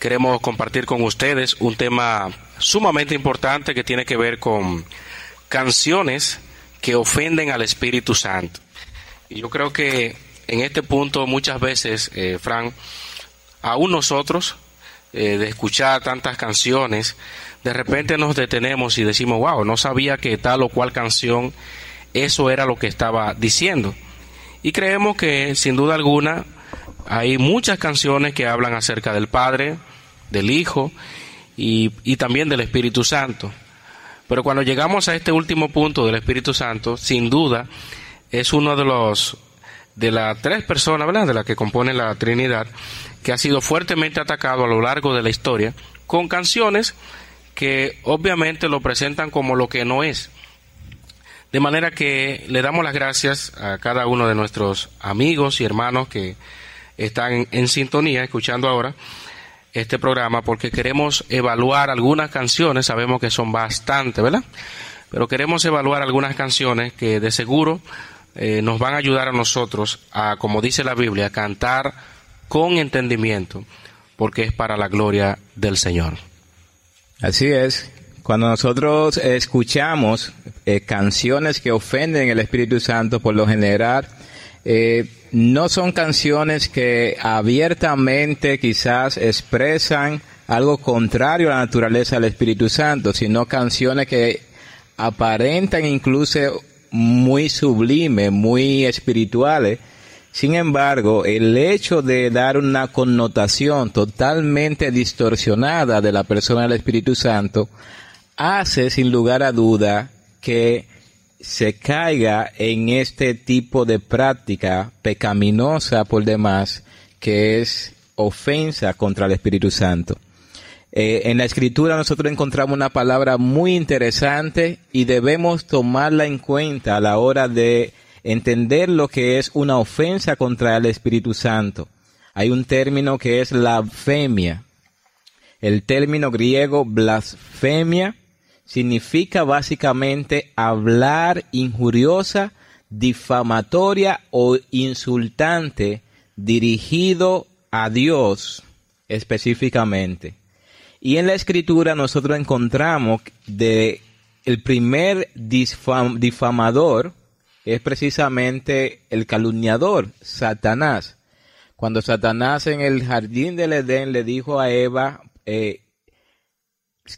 queremos compartir con ustedes un tema sumamente importante que tiene que ver con canciones que ofenden al Espíritu Santo. Y yo creo que en este punto muchas veces, eh, Fran, aún nosotros, eh, de escuchar tantas canciones, de repente nos detenemos y decimos, wow, no sabía que tal o cual canción, eso era lo que estaba diciendo. Y creemos que sin duda alguna hay muchas canciones que hablan acerca del Padre, del Hijo y, y también del Espíritu Santo. Pero cuando llegamos a este último punto del Espíritu Santo, sin duda es uno de los de las tres personas, ¿verdad? De las que componen la Trinidad, que ha sido fuertemente atacado a lo largo de la historia con canciones que obviamente lo presentan como lo que no es. De manera que le damos las gracias a cada uno de nuestros amigos y hermanos que están en sintonía, escuchando ahora, este programa porque queremos evaluar algunas canciones, sabemos que son bastante, ¿verdad? Pero queremos evaluar algunas canciones que de seguro eh, nos van a ayudar a nosotros a, como dice la Biblia, a cantar con entendimiento, porque es para la gloria del Señor. Así es. Cuando nosotros escuchamos eh, canciones que ofenden el Espíritu Santo, por lo general, eh, no son canciones que abiertamente quizás expresan algo contrario a la naturaleza del Espíritu Santo, sino canciones que aparentan incluso muy sublime, muy espirituales. Sin embargo, el hecho de dar una connotación totalmente distorsionada de la persona del Espíritu Santo hace sin lugar a duda que se caiga en este tipo de práctica pecaminosa por demás, que es ofensa contra el Espíritu Santo. Eh, en la escritura nosotros encontramos una palabra muy interesante y debemos tomarla en cuenta a la hora de entender lo que es una ofensa contra el Espíritu Santo. Hay un término que es blasfemia. El término griego blasfemia significa básicamente hablar injuriosa, difamatoria o insultante dirigido a Dios específicamente. Y en la escritura nosotros encontramos de el primer difamador es precisamente el calumniador, Satanás. Cuando Satanás en el jardín del Edén le dijo a Eva, eh,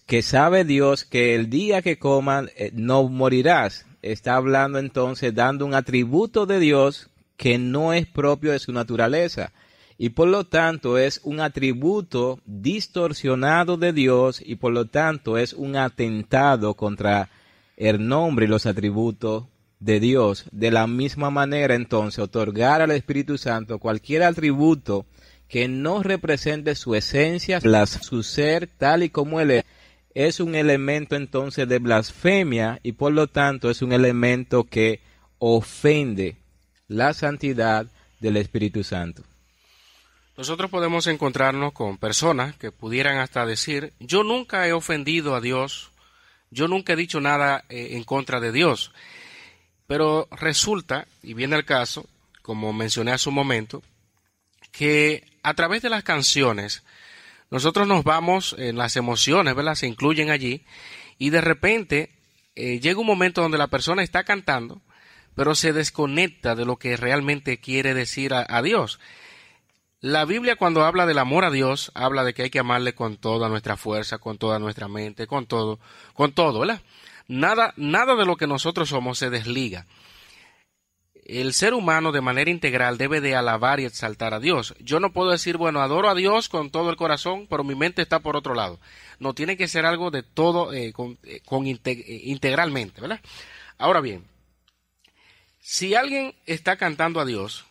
que sabe Dios que el día que coman eh, no morirás. Está hablando entonces, dando un atributo de Dios que no es propio de su naturaleza. Y por lo tanto es un atributo distorsionado de Dios y por lo tanto es un atentado contra el nombre y los atributos de Dios. De la misma manera entonces otorgar al Espíritu Santo cualquier atributo que no represente su esencia, su ser tal y como él es, es un elemento entonces de blasfemia y por lo tanto es un elemento que ofende la santidad del Espíritu Santo. Nosotros podemos encontrarnos con personas que pudieran hasta decir, yo nunca he ofendido a Dios, yo nunca he dicho nada eh, en contra de Dios. Pero resulta, y viene el caso, como mencioné hace un momento, que a través de las canciones nosotros nos vamos, en las emociones, ¿verdad? Se incluyen allí y de repente eh, llega un momento donde la persona está cantando, pero se desconecta de lo que realmente quiere decir a, a Dios. La Biblia cuando habla del amor a Dios, habla de que hay que amarle con toda nuestra fuerza, con toda nuestra mente, con todo, con todo, ¿verdad? Nada, nada de lo que nosotros somos se desliga. El ser humano de manera integral debe de alabar y exaltar a Dios. Yo no puedo decir, bueno, adoro a Dios con todo el corazón, pero mi mente está por otro lado. No tiene que ser algo de todo, eh, con, eh, eh, integralmente, ¿verdad? Ahora bien, si alguien está cantando a Dios,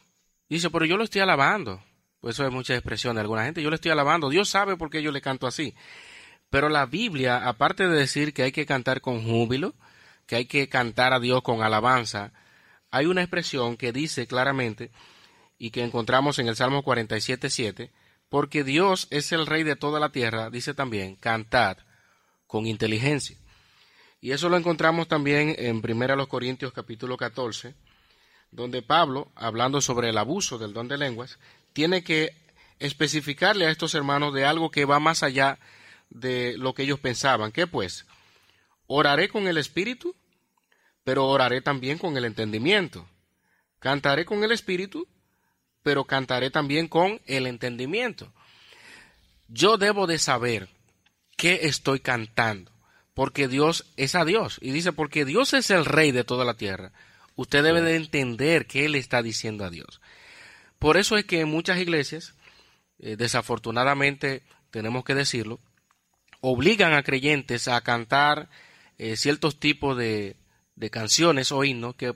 dice, pero yo lo estoy alabando. Pues eso es mucha expresión de alguna gente. Yo le estoy alabando. Dios sabe por qué yo le canto así. Pero la Biblia, aparte de decir que hay que cantar con júbilo, que hay que cantar a Dios con alabanza, hay una expresión que dice claramente y que encontramos en el Salmo 47.7, porque Dios es el Rey de toda la tierra, dice también, cantad con inteligencia. Y eso lo encontramos también en 1 Corintios capítulo 14, donde Pablo, hablando sobre el abuso del don de lenguas, tiene que especificarle a estos hermanos de algo que va más allá de lo que ellos pensaban. ¿Qué pues? Oraré con el Espíritu, pero oraré también con el entendimiento. Cantaré con el Espíritu, pero cantaré también con el entendimiento. Yo debo de saber qué estoy cantando, porque Dios es a Dios. Y dice, porque Dios es el rey de toda la tierra. Usted debe de entender qué le está diciendo a Dios. Por eso es que en muchas iglesias, eh, desafortunadamente tenemos que decirlo, obligan a creyentes a cantar eh, ciertos tipos de, de canciones o himnos que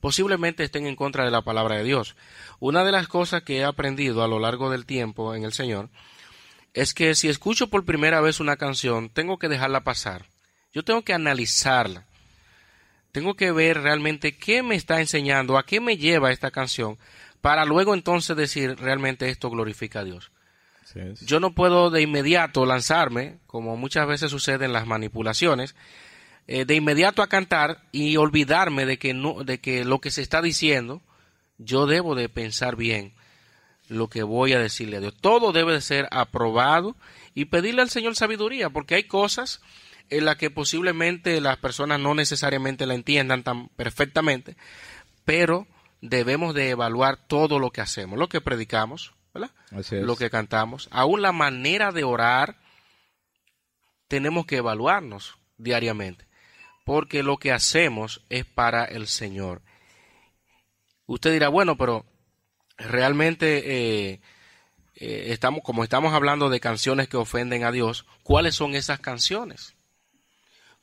posiblemente estén en contra de la palabra de Dios. Una de las cosas que he aprendido a lo largo del tiempo en el Señor es que si escucho por primera vez una canción, tengo que dejarla pasar. Yo tengo que analizarla. Tengo que ver realmente qué me está enseñando, a qué me lleva esta canción, para luego entonces decir realmente esto glorifica a Dios. Yo no puedo de inmediato lanzarme, como muchas veces sucede en las manipulaciones, eh, de inmediato a cantar y olvidarme de que, no, de que lo que se está diciendo, yo debo de pensar bien lo que voy a decirle a Dios. Todo debe de ser aprobado y pedirle al Señor sabiduría, porque hay cosas en las que posiblemente las personas no necesariamente la entiendan tan perfectamente, pero debemos de evaluar todo lo que hacemos, lo que predicamos, lo que cantamos, aún la manera de orar, tenemos que evaluarnos diariamente, porque lo que hacemos es para el Señor. Usted dirá, bueno, pero realmente eh, eh, estamos, como estamos hablando de canciones que ofenden a Dios, ¿cuáles son esas canciones?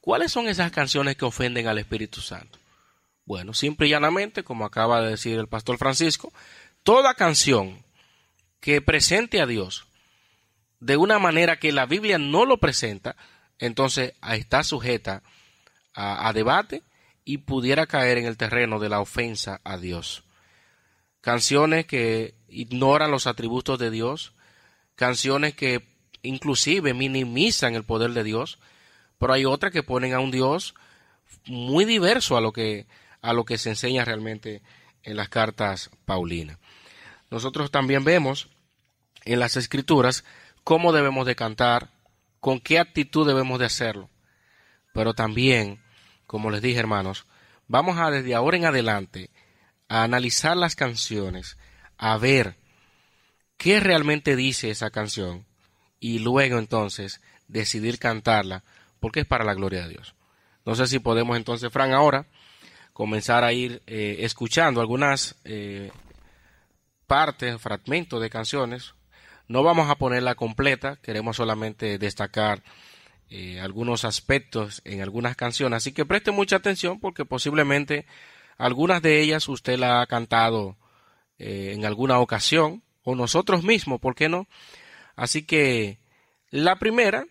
¿Cuáles son esas canciones que ofenden al Espíritu Santo? Bueno, simple y llanamente, como acaba de decir el pastor Francisco, toda canción que presente a Dios de una manera que la Biblia no lo presenta, entonces está sujeta a, debate y pudiera caer en el terreno de la ofensa a Dios. Canciones que ignoran los atributos de Dios, canciones que inclusive minimizan el poder de Dios, pero hay otras que ponen a un Dios muy diverso a lo que a lo que se enseña realmente en las cartas Paulinas. Nosotros también vemos en las escrituras cómo debemos de cantar, con qué actitud debemos de hacerlo. Pero también, como les dije hermanos, vamos a desde ahora en adelante a analizar las canciones, a ver qué realmente dice esa canción y luego entonces decidir cantarla porque es para la gloria de Dios. No sé si podemos entonces, Fran, ahora comenzar a ir eh, escuchando algunas eh, partes, fragmentos de canciones. No vamos a ponerla completa, queremos solamente destacar eh, algunos aspectos en algunas canciones, así que preste mucha atención porque posiblemente algunas de ellas usted la ha cantado en alguna ocasión o nosotros mismos, ¿por qué no? Así que la primera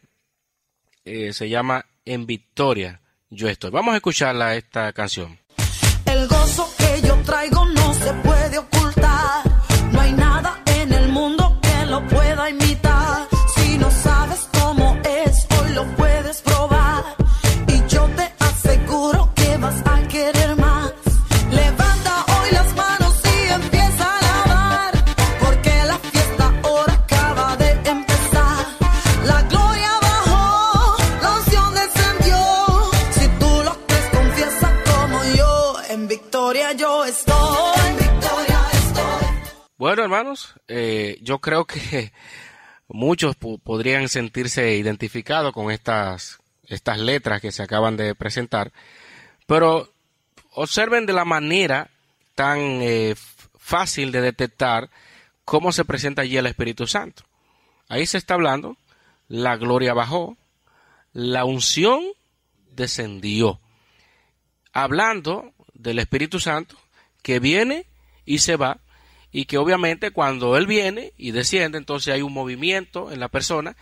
se llama En Victoria yo estoy. Vamos a escucharla esta canción. El gozo que yo traigo no se puede Eh, yo creo que muchos po- podrían sentirse identificados con estas, estas letras que se acaban de presentar, pero observen de la manera tan eh, fácil de detectar cómo se presenta allí el Espíritu Santo. Ahí se está hablando, la gloria bajó, la unción descendió. Hablando del Espíritu Santo que viene y se va, y que obviamente cuando Él viene y desciende, entonces hay un movimiento en la persona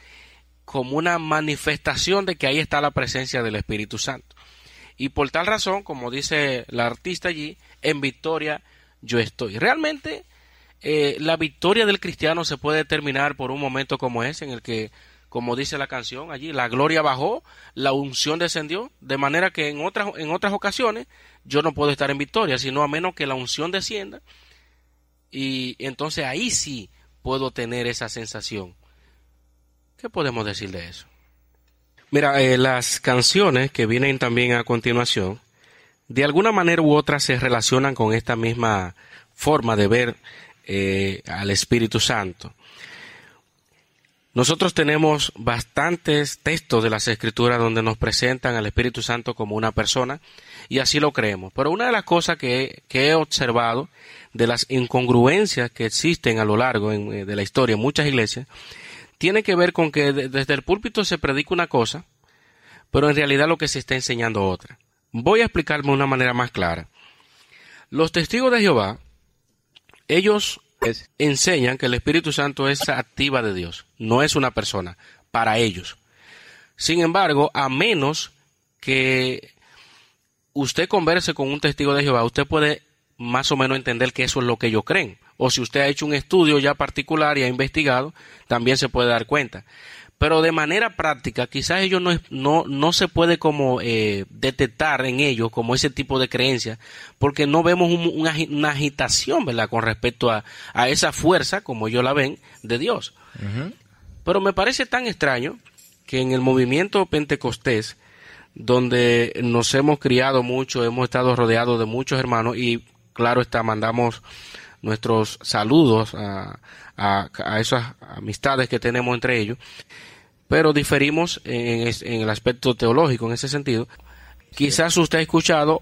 como una manifestación de que ahí está la presencia del Espíritu Santo. Y por tal razón, como dice la artista allí, en victoria yo estoy. Realmente eh, la victoria del cristiano se puede determinar por un momento como ese, en el que, como dice la canción allí, la gloria bajó, la unción descendió, de manera que en otras, en otras ocasiones yo no puedo estar en victoria, sino a menos que la unción descienda, y entonces ahí sí puedo tener esa sensación. ¿Qué podemos decir de eso? Mira, eh, las canciones que vienen también a continuación, de alguna manera u otra se relacionan con esta misma forma de ver eh, al Espíritu Santo. Nosotros tenemos bastantes textos de las Escrituras donde nos presentan al Espíritu Santo como una persona y así lo creemos. Pero una de las cosas que, he observado de las incongruencias que existen a lo largo eh, de la historia en muchas iglesias tiene que ver con que desde el púlpito se predica una cosa, pero en realidad lo que se está enseñando otra. Voy a explicarme de una manera más clara. Los testigos de Jehová ellos enseñan que el Espíritu Santo es activa de Dios, no es una persona, para ellos. Sin embargo, a menos que usted converse con un testigo de Jehová, usted puede más o menos entender que eso es lo que ellos creen. O si usted ha hecho un estudio ya particular y ha investigado, también se puede dar cuenta pero de manera práctica quizás ellos no, no, no se puede como eh, detectar en ellos como ese tipo de creencia porque no vemos una, agitación verdad con respecto a, a, esa fuerza como ellos la ven de Dios. Pero me parece tan extraño que en el movimiento pentecostés donde nos hemos criado mucho hemos estado rodeados de muchos hermanos y claro está mandamos nuestros saludos a, a, a esas amistades que tenemos entre ellos pero diferimos en, el aspecto teológico en ese sentido. Quizás usted ha escuchado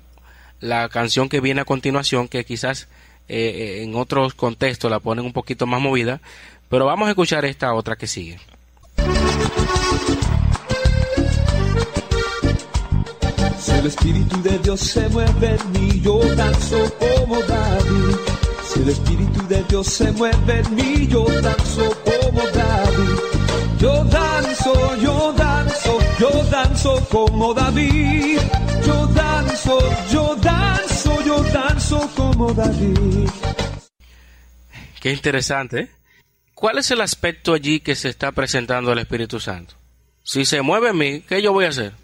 la canción que viene a continuación, que quizás eh, eh, en otros contextos la ponen un poquito más movida, pero vamos a escuchar esta otra que sigue. Si el Espíritu de Dios se mueve en mí, yo danzo como David. Si el Espíritu de Dios se mueve en mí, yo danzo como David. Danzo como David. Yo danzo, yo danzo, yo danzo como David. Qué interesante. ¿eh? ¿Cuál es el aspecto allí que se está presentando al Espíritu Santo? Si se mueve en mí, ¿qué yo voy a hacer?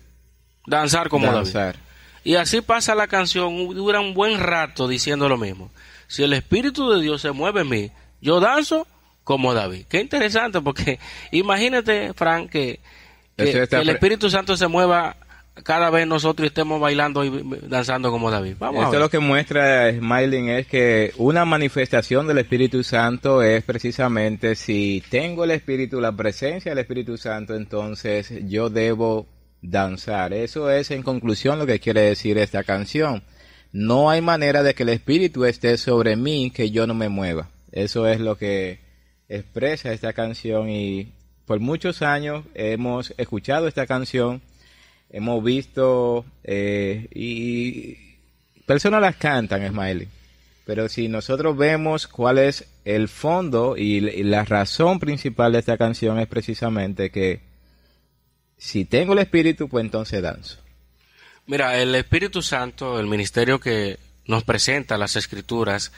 Danzar como David. Y así pasa la canción, dura un buen rato diciendo lo mismo. Si el Espíritu de Dios se mueve en mí, yo danzo como David. Qué interesante, porque imagínate, Frank, que, el Espíritu Santo se mueva cada vez nosotros estemos bailando y danzando como David. Vamos Esto lo que muestra Smiling es que una manifestación del Espíritu Santo es precisamente si tengo el Espíritu, la presencia del Espíritu Santo, entonces yo debo danzar. Eso es en conclusión lo que quiere decir esta canción. No hay manera de que el Espíritu esté sobre mí que yo no me mueva. Eso es lo que expresa esta canción y por muchos años hemos escuchado esta canción, hemos visto eh, y personas las cantan, Smiley. Pero si nosotros vemos cuál es el fondo y, la razón principal de esta canción es precisamente que si tengo el Espíritu, pues entonces danzo. Mira, el Espíritu Santo, el ministerio que nos presenta las Escrituras,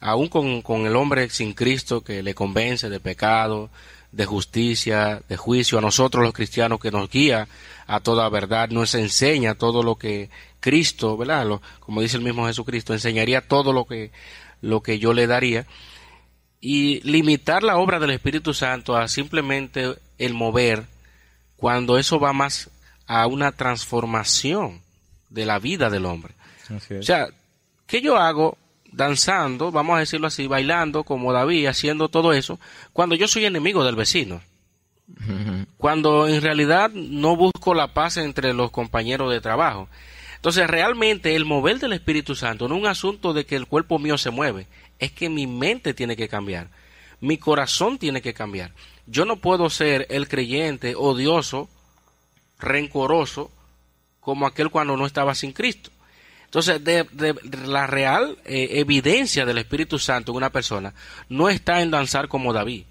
aún con, el hombre sin Cristo que le convence de pecado, de justicia, de juicio, a nosotros los cristianos que nos guía a toda verdad, nos enseña todo lo que Cristo, ¿verdad? como dice el mismo Jesucristo, enseñaría todo lo que, lo que yo le daría. Y limitar la obra del Espíritu Santo a simplemente el mover, cuando eso va más a una transformación de la vida del hombre. O sea, ¿qué yo hago danzando, vamos a decirlo así, bailando como David, haciendo todo eso, cuando yo soy enemigo del vecino. Cuando en realidad no busco la paz entre los compañeros de trabajo. Entonces, realmente el mover del Espíritu Santo no es un asunto de que el cuerpo mío se mueve, es que mi mente tiene que cambiar, mi corazón tiene que cambiar. Yo no puedo ser el creyente odioso, rencoroso, como aquel cuando no estaba sin Cristo. Entonces, de, la real eh, evidencia del Espíritu Santo en una persona no está en danzar como David,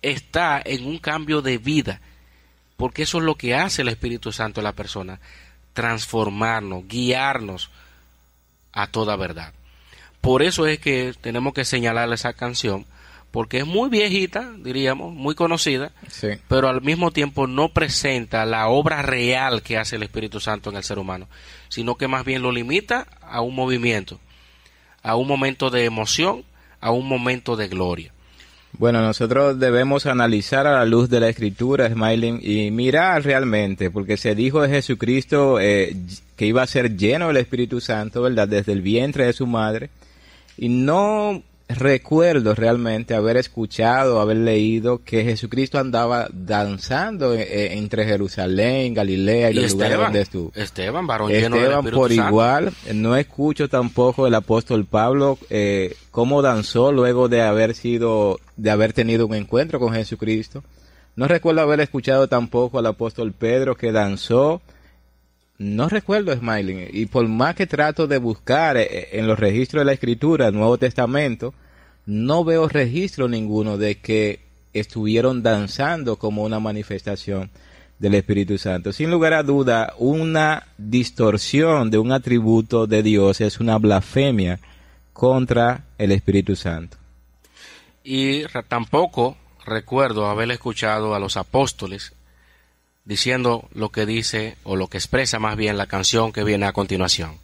está en un cambio de vida, porque eso es lo que hace el Espíritu Santo en la persona, transformarnos, guiarnos a toda verdad. Por eso es que tenemos que señalar esa canción, porque es muy viejita, diríamos, muy conocida, pero al mismo tiempo no presenta la obra real que hace el Espíritu Santo en el ser humano, sino que más bien lo limita a un movimiento, a un momento de emoción, a un momento de gloria. Bueno, nosotros debemos analizar a la luz de la escritura, Smiling, y mirar realmente, porque se dijo de Jesucristo eh, que iba a ser lleno del Espíritu Santo, ¿verdad? Desde el vientre de su madre. Y no recuerdo realmente haber escuchado, haber leído que Jesucristo andaba danzando eh, eh, entre Jerusalén, Galilea y, los lugares donde estuvo. Esteban, varón Esteban por igual, no escucho tampoco el apóstol Pablo eh, cómo danzó luego de haber sido, de haber tenido un encuentro con Jesucristo. No recuerdo haber escuchado tampoco al apóstol Pedro que danzó no recuerdo Smiling. Y por más que trato de buscar eh, eh, en los registros de la Escritura, el Nuevo Testamento, no veo registro ninguno de que estuvieron danzando como una manifestación del Espíritu Santo. Sin lugar a duda, una distorsión de un atributo de Dios es una blasfemia contra el Espíritu Santo. Y tampoco recuerdo haber escuchado a los apóstoles diciendo lo que dice o lo que expresa más bien la canción que viene a continuación.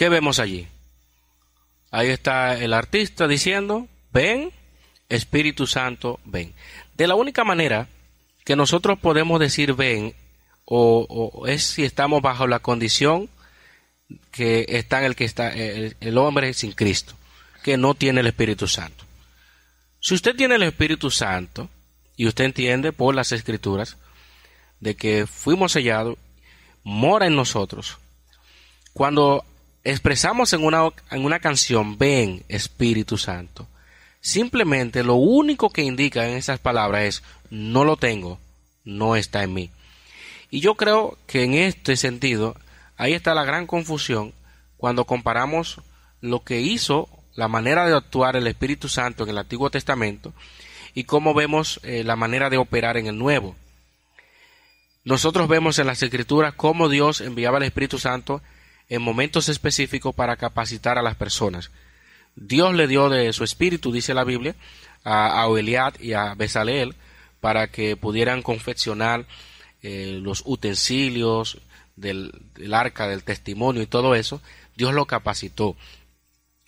¿Qué vemos allí? Ahí está el artista diciendo, ven, Espíritu Santo, ven. De la única manera que nosotros podemos decir ven o, es si estamos bajo la condición que está en el que está el, el hombre sin Cristo, que no tiene el Espíritu Santo. Si usted tiene el Espíritu Santo y usted entiende por las escrituras de que fuimos sellados, mora en nosotros. Cuando expresamos en una, en una canción, ven Espíritu Santo, simplemente lo único que indica en esas palabras es, no lo tengo, no está en mí. Y yo creo que en este sentido, ahí está la gran confusión cuando comparamos lo que hizo, la manera de actuar el Espíritu Santo en el Antiguo Testamento y cómo vemos eh, la manera de operar en el Nuevo. Nosotros vemos en las Escrituras cómo Dios enviaba al Espíritu Santo en momentos específicos para capacitar a las personas. Dios le dio de su espíritu, dice la Biblia, a, a y a Besaleel para que pudieran confeccionar eh, los utensilios del, del arca del testimonio y todo eso. Dios lo capacitó.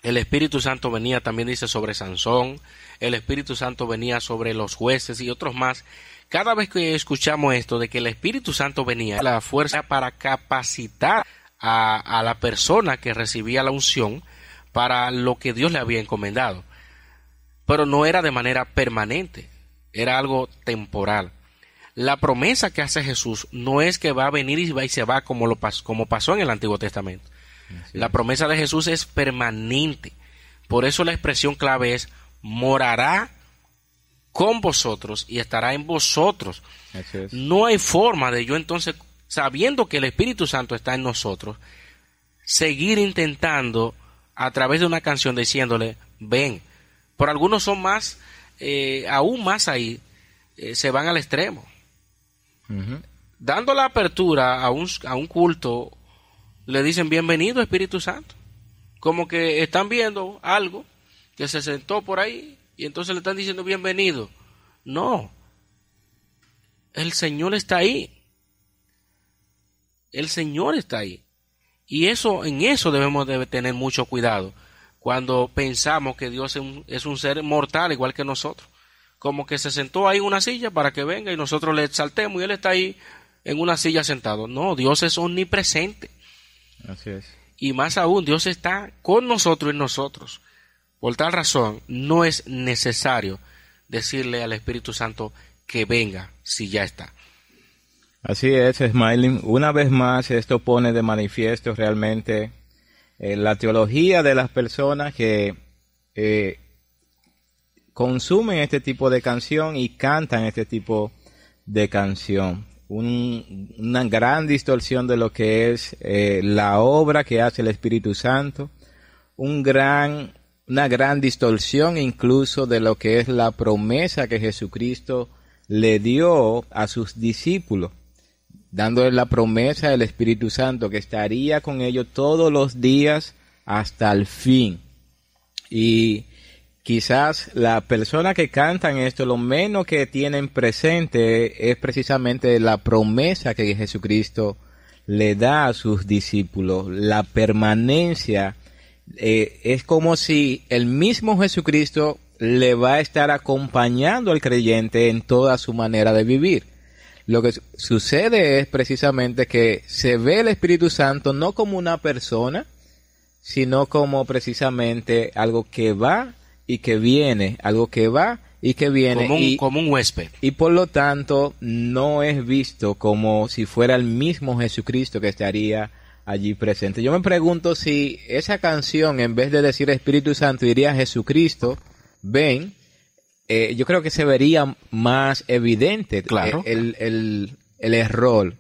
El Espíritu Santo venía también, dice, sobre Sansón, el Espíritu Santo venía sobre los jueces y otros más. Cada vez que escuchamos esto de que el Espíritu Santo venía, la fuerza para capacitar a, la persona que recibía la unción para lo que Dios le había encomendado. Pero no era de manera permanente, era algo temporal. La promesa que hace Jesús no es que va a venir y va y se va como, lo como pasó en el Antiguo Testamento. La promesa de Jesús es permanente. Por eso la expresión clave es morará con vosotros y estará en vosotros. No hay forma de yo entonces sabiendo que el Espíritu Santo está en nosotros, seguir intentando a través de una canción diciéndole, ven. Por algunos son más eh, aún más ahí, eh, se van al extremo. Dando la apertura a un, a un culto, le dicen bienvenido Espíritu Santo. Como que están viendo algo que se sentó por ahí y entonces le están diciendo bienvenido. No, el Señor está ahí. El Señor está ahí. Y eso, en eso debemos de tener mucho cuidado cuando pensamos que Dios es un, es un, ser mortal igual que nosotros. Como que se sentó ahí en una silla para que venga y nosotros le exaltemos y Él está ahí en una silla sentado. No, Dios es omnipresente. Así es. Y más aún, Dios está con nosotros y nosotros. Por tal razón, no es necesario decirle al Espíritu Santo que venga si ya está. Así es, Smiling. Una vez más, esto pone de manifiesto realmente eh, la teología de las personas que eh, consumen este tipo de canción y cantan este tipo de canción. una gran distorsión de lo que es eh, la obra que hace el Espíritu Santo, un gran, una gran distorsión incluso de lo que es la promesa que Jesucristo le dio a sus discípulos dándole la promesa del Espíritu Santo que estaría con ellos todos los días hasta el fin. Y quizás la persona que cantan esto, lo menos que tienen presente es precisamente la promesa que Jesucristo le da a sus discípulos, la permanencia. Eh, es como si el mismo Jesucristo le va a estar acompañando al creyente en toda su manera de vivir. Lo que sucede es precisamente que se ve el Espíritu Santo no como una persona, sino como precisamente algo que va y que viene, algo que va y que viene. Como un, y, como un huésped. Y por lo tanto no es visto como si fuera el mismo Jesucristo que estaría allí presente. Yo me pregunto si esa canción, en vez de decir Espíritu Santo, diría Jesucristo, ven, eh, yo creo que se vería más evidente claro. el, el, el, error,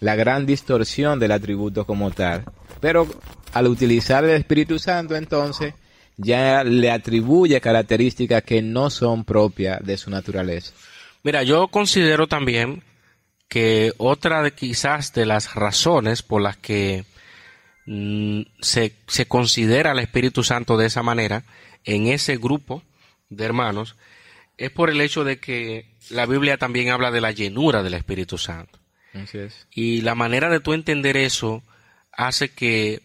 la gran distorsión del atributo como tal. Pero al utilizar el Espíritu Santo, entonces, ya le atribuye características que no son propias de su naturaleza. Mira, yo considero también que otra de quizás de las razones por las que mm, se, se considera al Espíritu Santo de esa manera en ese grupo de hermanos es por el hecho de que la Biblia también habla de la llenura del Espíritu Santo. Así es. Y la manera de tú entender eso hace que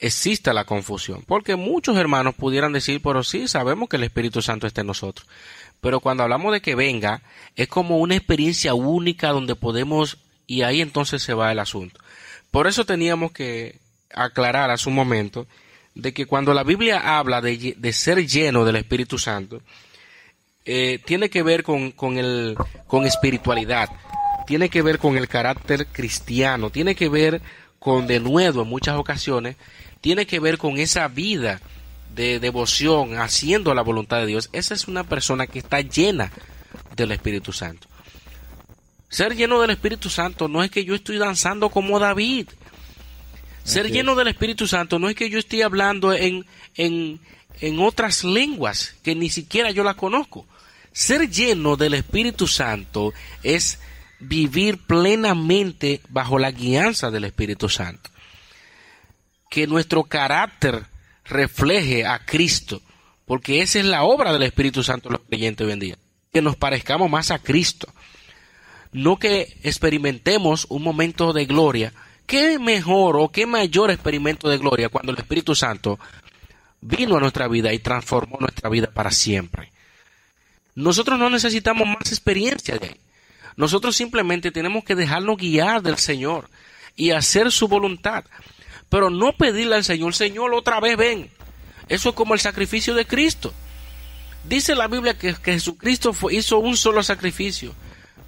exista la confusión. Porque muchos hermanos pudieran decir, pero sí, sabemos que el Espíritu Santo está en nosotros. Pero cuando hablamos de que venga, es como una experiencia única donde podemos, y ahí entonces se va el asunto. Por eso teníamos que aclarar hace un momento de que cuando la Biblia habla de, de ser lleno del Espíritu Santo, eh, tiene que ver con, con, el, con espiritualidad, tiene que ver con el carácter cristiano, tiene que ver con de nuevo en muchas ocasiones, tiene que ver con esa vida de devoción, haciendo la voluntad de Dios. Esa es una persona que está llena del Espíritu Santo. Ser lleno del Espíritu Santo no es que yo estoy danzando como David. Ser lleno del Espíritu Santo no es que yo estoy hablando en, en, en otras lenguas que ni siquiera yo las conozco. Ser lleno del Espíritu Santo es vivir plenamente bajo la guianza del Espíritu Santo. Que nuestro carácter refleje a Cristo, porque esa es la obra del Espíritu Santo en los creyentes hoy en día. Que nos parezcamos más a Cristo. No que experimentemos un momento de gloria. ¿Qué mejor o qué mayor experimento de gloria cuando el Espíritu Santo vino a nuestra vida y transformó nuestra vida para siempre? Nosotros no necesitamos más experiencia de ahí. Nosotros simplemente tenemos que dejarnos guiar del Señor y hacer su voluntad. Pero no pedirle al Señor, Señor, otra vez ven. Eso es como el sacrificio de Cristo. Dice la Biblia que, Jesucristo hizo un solo sacrificio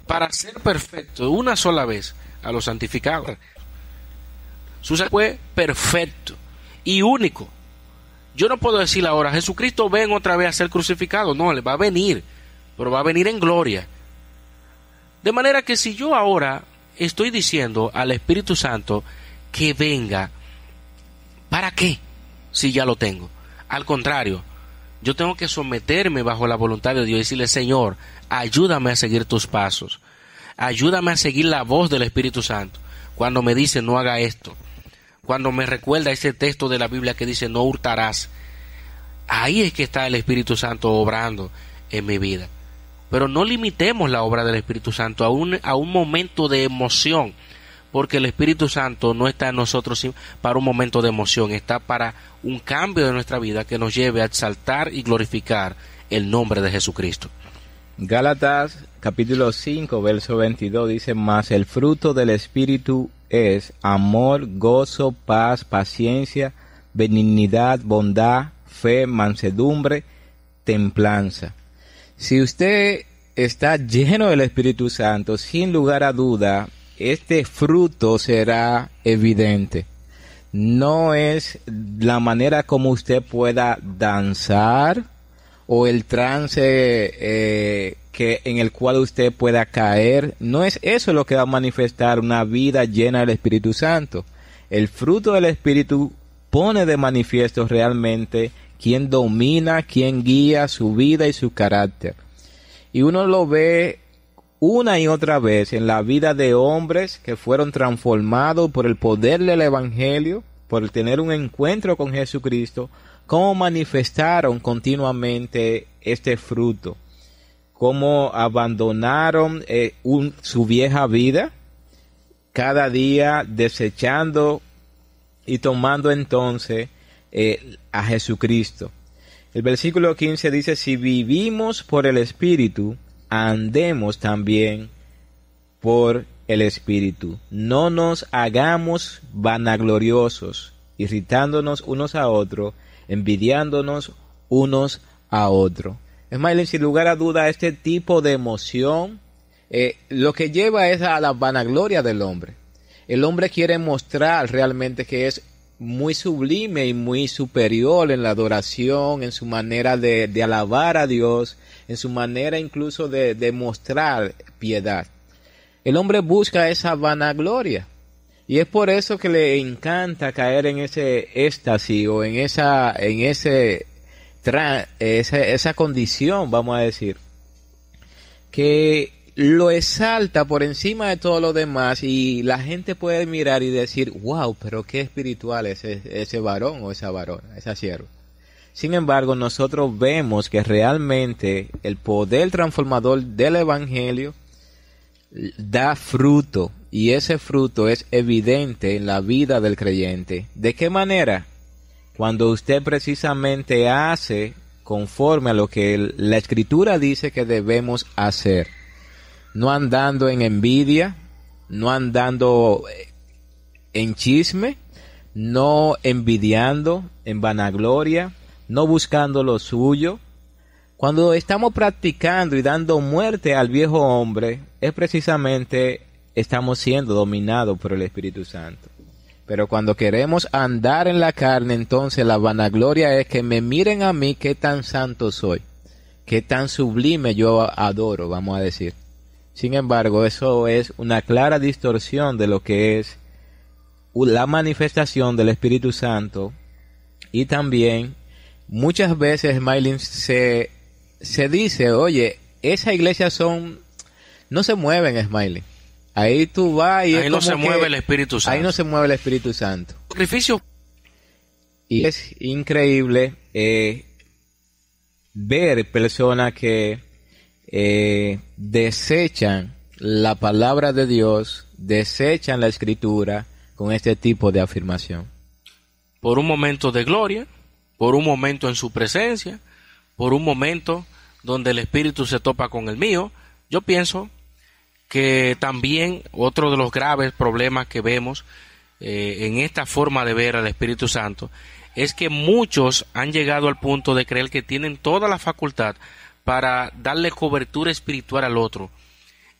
para ser perfecto una sola vez a los santificados. Su sacrificio fue perfecto y único. Yo no puedo decir ahora, Jesucristo ven otra vez a ser crucificado. No, él va a venir, pero va a venir en gloria. De manera que si yo ahora estoy diciendo al Espíritu Santo que venga, ¿para qué? Si ya lo tengo. Al contrario, Yo tengo que someterme bajo la voluntad de Dios y decirle, Señor, ayúdame a seguir tus pasos. Ayúdame a seguir la voz del Espíritu Santo. Cuando me dice, no haga esto. Cuando me recuerda ese texto de la Biblia que dice, no hurtarás. Ahí es que está el Espíritu Santo obrando en mi vida. Pero no limitemos la obra del Espíritu Santo a un, a un momento de emoción, porque el Espíritu Santo no está en nosotros para un momento de emoción, está para un cambio de nuestra vida que nos lleve a exaltar y glorificar el nombre de Jesucristo. Gálatas capítulo 5, verso 22 dice, más el fruto del Espíritu es amor, gozo, paz, paciencia, benignidad, bondad, fe, mansedumbre, templanza. Si usted está lleno del Espíritu Santo, sin lugar a duda, este fruto será evidente. No es la manera como usted pueda danzar o el trance eh, que en el cual usted pueda caer. No es eso lo que va a manifestar una vida llena del Espíritu Santo. El fruto del Espíritu pone de manifiesto realmente quién domina, quién guía su vida y su carácter. Y uno lo ve una y otra vez en la vida de hombres que fueron transformados por el poder del Evangelio, por tener un encuentro con Jesucristo, cómo manifestaron continuamente este fruto, cómo abandonaron eh, su vieja vida, cada día desechando y tomando entonces eh, a Jesucristo. El versículo 15 dice, si vivimos por el Espíritu, andemos también por el Espíritu. No nos hagamos vanagloriosos, irritándonos unos a otros, envidiándonos unos a otros. Es más, sin lugar a duda, este tipo de emoción eh, lo que lleva es a la vanagloria del hombre. El hombre quiere mostrar realmente que es muy sublime y muy superior en la adoración, en su manera de, alabar a Dios, en su manera incluso de, mostrar piedad. El hombre busca esa vanagloria. Y es por eso que le encanta caer en ese éxtasis o en esa, en ese, esa, esa condición, vamos a decir, que lo exalta por encima de todo lo demás y la gente puede mirar y decir, wow, pero qué espiritual es ese, varón o esa varona, esa sierva. Sin embargo, nosotros vemos que realmente el poder transformador del Evangelio da fruto y ese fruto es evidente en la vida del creyente. ¿De qué manera? Cuando usted precisamente hace conforme a lo que la escritura dice que debemos hacer no andando en envidia, no andando eh, en chisme, no envidiando en vanagloria, no buscando lo suyo. Cuando estamos practicando y dando muerte al viejo hombre, es precisamente estamos siendo dominados por el Espíritu Santo. Pero cuando queremos andar en la carne, entonces la vanagloria es que me miren a mí qué tan santo soy, qué tan sublime yo adoro, vamos a decir. Sin embargo, eso es una clara distorsión de lo que es la manifestación del Espíritu Santo y también muchas veces, Maylin, se, se dice, oye, esa iglesia son, no se mueven, Smiley. Ahí tú vas y ahí no se mueve el Espíritu Santo. Ahí no se mueve el Espíritu Santo. Sacrificio. Y es increíble eh, ver personas que eh, desechan la palabra de Dios, desechan la escritura con este tipo de afirmación. Por un momento de gloria, por un momento en su presencia, por un momento donde el Espíritu se topa con el mío, yo pienso que también otro de los graves problemas que vemos eh, en esta forma de ver al Espíritu Santo es que muchos han llegado al punto de creer que tienen toda la facultad para darle cobertura espiritual al otro.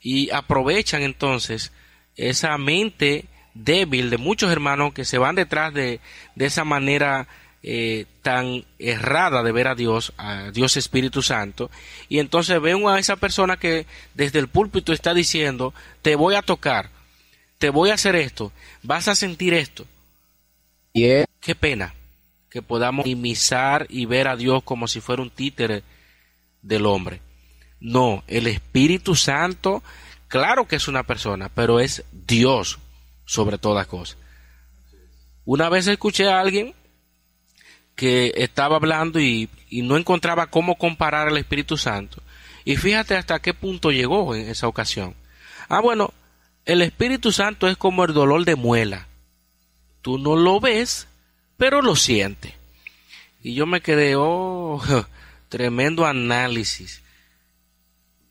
Y aprovechan entonces esa mente débil de muchos hermanos que se van detrás de, de esa manera eh, tan errada de ver a Dios, a Dios Espíritu Santo, y entonces ven a esa persona que desde el púlpito está diciendo, te voy a tocar, te voy a hacer esto, vas a sentir esto. Y Qué pena, que podamos minimizar y ver a Dios como si fuera un títere del hombre. No, el Espíritu Santo, claro que es una persona, pero es Dios sobre todas cosas. Una vez escuché a alguien que estaba hablando y, y no encontraba cómo comparar al Espíritu Santo. Y fíjate hasta qué punto llegó en esa ocasión. Ah, bueno, el Espíritu Santo es como el dolor de muela. Tú no lo ves, pero lo sientes. Y yo me quedé, oh, tremendo análisis.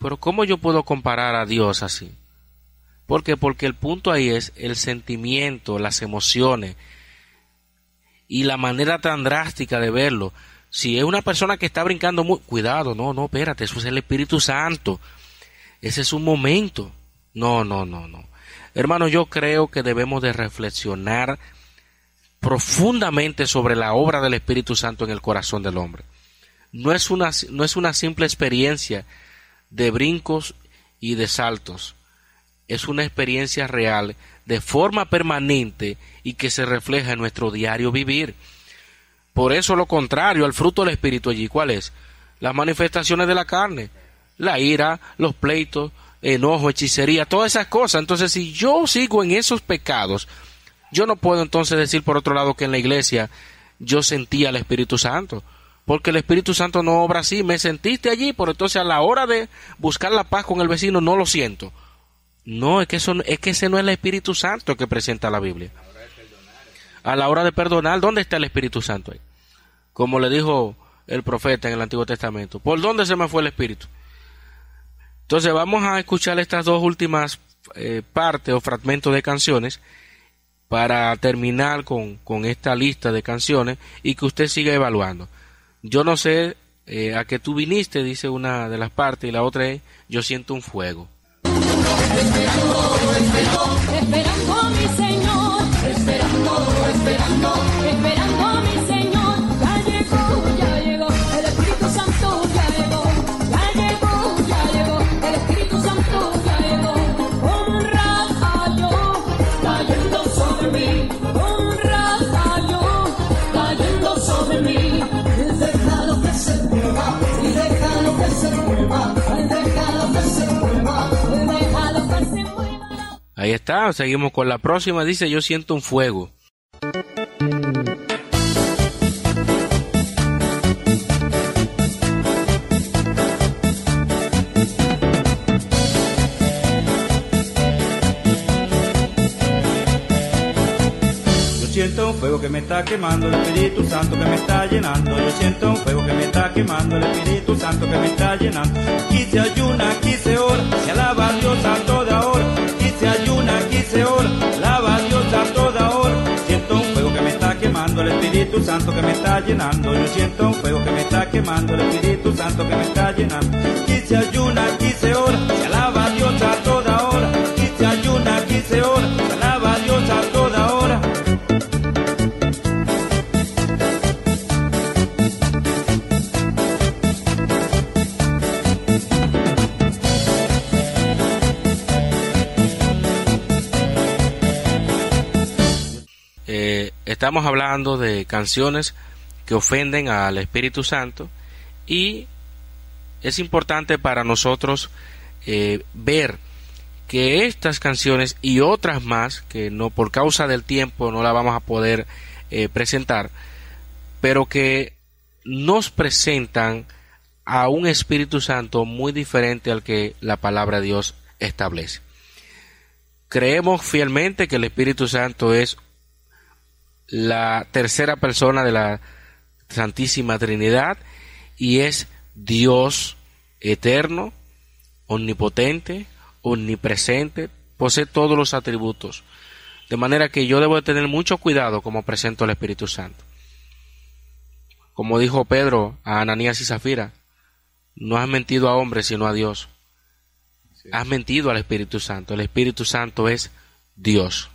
Pero ¿cómo yo puedo comparar a Dios así? ¿Por qué? Porque el punto ahí es el sentimiento, las emociones y la manera tan drástica de verlo. Si es una persona que está brincando muy... Cuidado, no, no, espérate, eso es el Espíritu Santo. Ese es un momento. No, no, no, no. Hermano, yo creo que debemos de reflexionar profundamente sobre la obra del Espíritu Santo en el corazón del hombre. No es una, no es una simple experiencia de brincos y de saltos. Es una experiencia real, de forma permanente y que se refleja en nuestro diario vivir. Por eso lo contrario al fruto del Espíritu allí, ¿cuál es? Las manifestaciones de la carne, la ira, los pleitos, enojo, hechicería, todas esas cosas. Entonces, si yo sigo en esos pecados, yo no puedo entonces decir por otro lado que en la iglesia yo sentía al Espíritu Santo, porque el Espíritu Santo no obra así, me sentiste allí, por entonces a la hora de buscar la paz con el vecino no lo siento. No, es que eso es que ese no es el Espíritu Santo que presenta la Biblia. A la hora de perdonar, ¿dónde está el Espíritu Santo ahí? Como le dijo el profeta en el Antiguo Testamento, ¿por dónde se me fue el Espíritu? Entonces vamos a escuchar estas dos últimas eh, partes o fragmentos de canciones para terminar con, con, esta lista de canciones y que usted siga evaluando. Yo no sé eh, a qué tú viniste, dice una de las partes, y la otra es Yo siento un fuego. Esperando, esperando, esperando mi Señor, Ahí está, seguimos con la próxima. Dice, yo siento un fuego. Yo siento un fuego que me está quemando, el Espíritu Santo que me está llenando. Yo siento un fuego que me está quemando, el Espíritu Santo que me está llenando. Aquí se ayuna, aquí se ora, se alaba a Dios a Espíritu Santo que me está llenando. Yo siento un fuego que me está quemando, el Espíritu Santo que me está llenando. Aquí se ayuna, aquí estamos hablando de canciones que ofenden al Espíritu Santo y es importante para nosotros eh, ver que estas canciones y otras más que no por causa del tiempo no la vamos a poder eh, presentar pero que nos presentan a un Espíritu Santo muy diferente al que la palabra de Dios establece. Creemos fielmente que el Espíritu Santo es la tercera persona de la Santísima Trinidad y es Dios eterno, omnipotente, omnipresente, posee todos los atributos. De manera que yo debo de tener mucho cuidado como presento al Espíritu Santo. Como dijo Pedro a Ananías y Zafira, no has mentido a hombres sino a Dios. Has mentido al Espíritu Santo. El Espíritu Santo es Dios.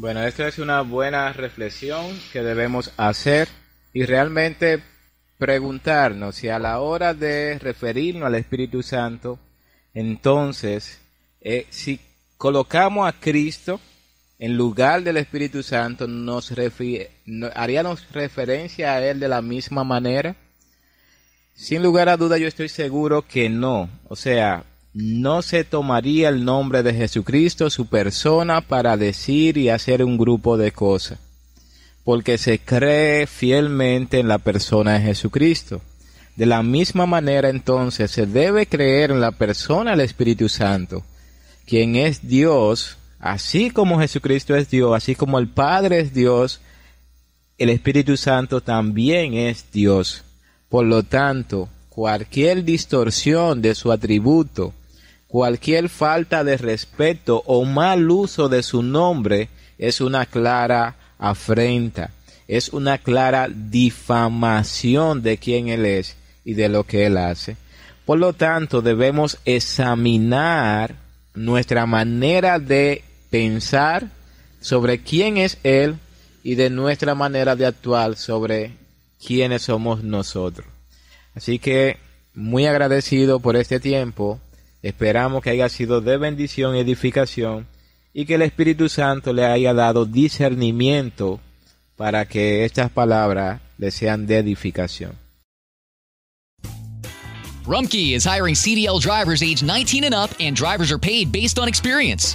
Bueno, esta es una buena reflexión que debemos hacer y realmente preguntarnos si a la hora de referirnos al Espíritu Santo, entonces, eh, si colocamos a Cristo en lugar del Espíritu Santo, nos haríamos referencia a Él de la misma manera? Sin lugar a duda yo estoy seguro que no. O sea, no se tomaría el nombre de Jesucristo, su persona, para decir y hacer un grupo de cosas. Porque se cree fielmente en la persona de Jesucristo. De la misma manera entonces se debe creer en la persona del Espíritu Santo, quien es Dios, así como Jesucristo es Dios, así como el Padre es Dios, el Espíritu Santo también es Dios. Por lo tanto, cualquier distorsión de su atributo, cualquier falta de respeto o mal uso de su nombre es una clara afrenta, es una clara difamación de quién Él es y de lo que Él hace. Por lo tanto, debemos examinar nuestra manera de pensar sobre quién es Él y de nuestra manera de actuar sobre quiénes somos nosotros. Así que muy agradecido por este tiempo. Esperamos que haya sido de bendición y edificación y que el Espíritu Santo le haya dado discernimiento para que estas palabras le sean de edificación. Rumkey is hiring CDL drivers age 19 and up, and drivers are paid based on experience.